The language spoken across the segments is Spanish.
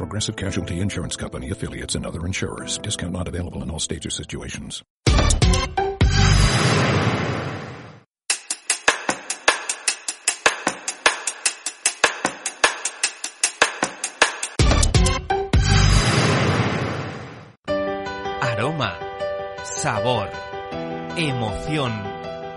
Progressive Casualty Insurance Company affiliates and other insurers. Discount not available in all states or situations. Aroma, sabor, emoción,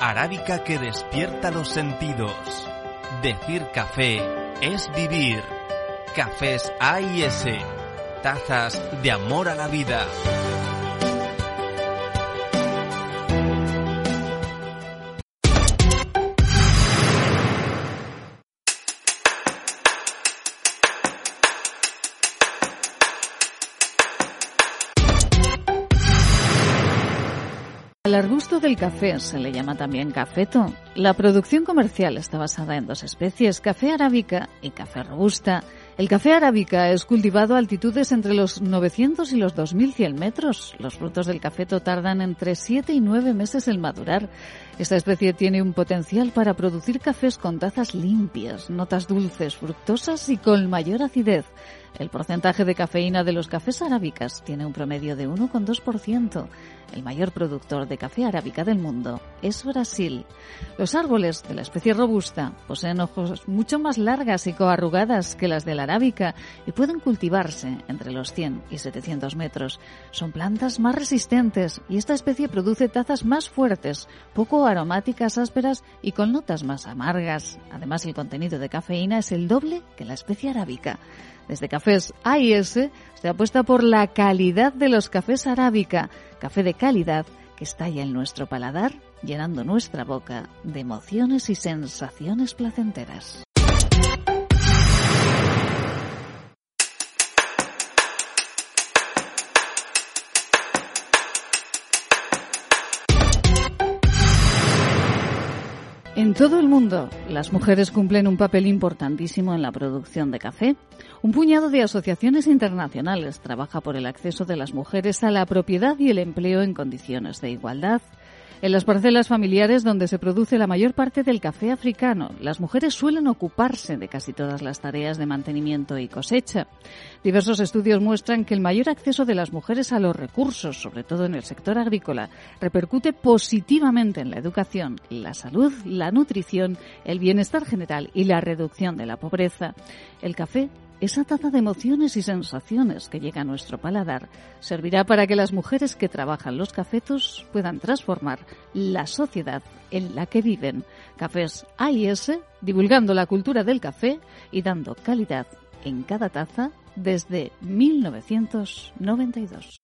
arábica que despierta los sentidos. Decir café es vivir. Cafés A y S. Tazas de amor a la vida. Al arbusto del café se le llama también cafeto. La producción comercial está basada en dos especies, café arábica y café robusta. El café arábica es cultivado a altitudes entre los 900 y los 2100 metros. Los frutos del cafeto tardan entre 7 y 9 meses en madurar. Esta especie tiene un potencial para producir cafés con tazas limpias, notas dulces, fructosas y con mayor acidez. El porcentaje de cafeína de los cafés arábicas tiene un promedio de 1,2%. El mayor productor de café arábica del mundo es Brasil. Los árboles de la especie robusta poseen hojas mucho más largas y coarrugadas que las de la arábica y pueden cultivarse entre los 100 y 700 metros. Son plantas más resistentes y esta especie produce tazas más fuertes, poco aromáticas, ásperas y con notas más amargas. Además, el contenido de cafeína es el doble que la especie arábica. Desde Cafés A y S se apuesta por la calidad de los cafés arábica, café de calidad que estalla en nuestro paladar, llenando nuestra boca de emociones y sensaciones placenteras. En todo el mundo, las mujeres cumplen un papel importantísimo en la producción de café. Un puñado de asociaciones internacionales trabaja por el acceso de las mujeres a la propiedad y el empleo en condiciones de igualdad. En las parcelas familiares donde se produce la mayor parte del café africano, las mujeres suelen ocuparse de casi todas las tareas de mantenimiento y cosecha. Diversos estudios muestran que el mayor acceso de las mujeres a los recursos, sobre todo en el sector agrícola, repercute positivamente en la educación, la salud, la nutrición, el bienestar general y la reducción de la pobreza. El café esa taza de emociones y sensaciones que llega a nuestro paladar servirá para que las mujeres que trabajan los cafetos puedan transformar la sociedad en la que viven. Cafés A y S, divulgando la cultura del café y dando calidad en cada taza desde 1992.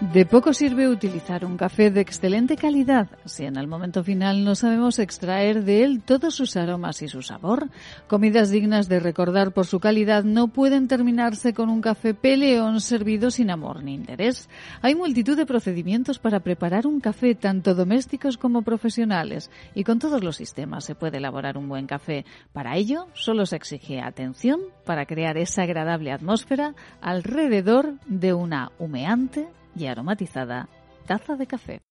De poco sirve utilizar un café de excelente calidad si en el momento final no sabemos extraer de él todos sus aromas y su sabor. Comidas dignas de recordar por su calidad no pueden terminarse con un café peleón servido sin amor ni interés. Hay multitud de procedimientos para preparar un café, tanto domésticos como profesionales, y con todos los sistemas se puede elaborar un buen café. Para ello, solo se exige atención para crear esa agradable atmósfera alrededor de una humeante y aromatizada taza de café.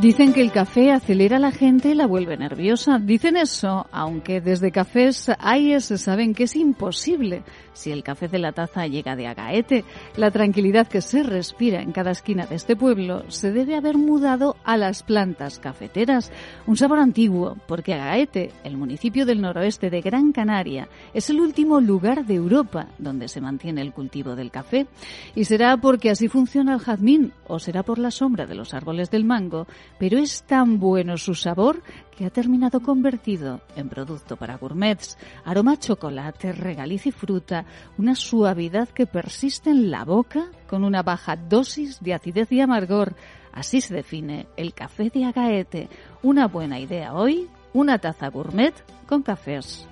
Dicen que el café acelera a la gente y la vuelve nerviosa. Dicen eso, aunque desde cafés AIS saben que es imposible si el café de la taza llega de Agaete. La tranquilidad que se respira en cada esquina de este pueblo se debe haber mudado a las plantas cafeteras. Un sabor antiguo, porque Agaete, el municipio del noroeste de Gran Canaria, es el último lugar de Europa donde se mantiene el cultivo del café. Y será porque así funciona el jazmín, o será por la sombra de los árboles del mango, pero es tan bueno su sabor que ha terminado convertido en producto para gourmets. Aroma chocolate, regaliz y fruta, una suavidad que persiste en la boca con una baja dosis de acidez y amargor. Así se define el café de Agaete. Una buena idea hoy, una taza gourmet con cafés.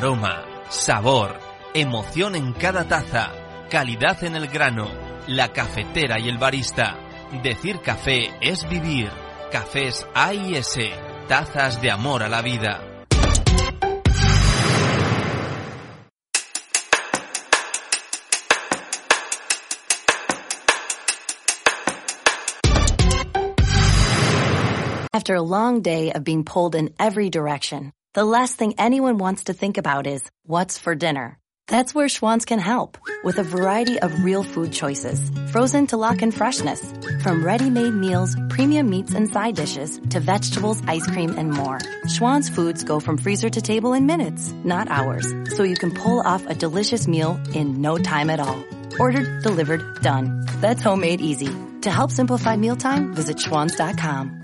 Aroma, sabor, emoción en cada taza, calidad en el grano, la cafetera y el barista. Decir café es vivir. Cafés A y S, tazas de amor a la vida. After a long day of being pulled in every direction, the last thing anyone wants to think about is what's for dinner. That's where Schwans can help with a variety of real food choices, frozen to lock in freshness, from ready-made meals, premium meats and side dishes to vegetables, ice cream, and more. Schwans foods go from freezer to table in minutes, not hours, so you can pull off a delicious meal in no time at all. Ordered, delivered, done. That's homemade easy. To help simplify mealtime, visit schwans.com.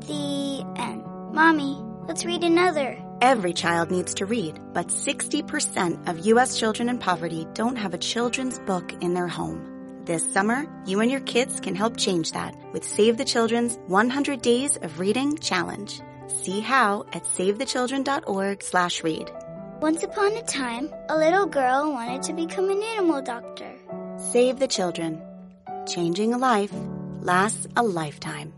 The end. Mommy, let's read another. Every child needs to read, but 60% of U.S. children in poverty don't have a children's book in their home. This summer, you and your kids can help change that with Save the Children's 100 Days of Reading Challenge. See how at savethechildren.org slash read. Once upon a time, a little girl wanted to become an animal doctor. Save the Children. Changing a life lasts a lifetime.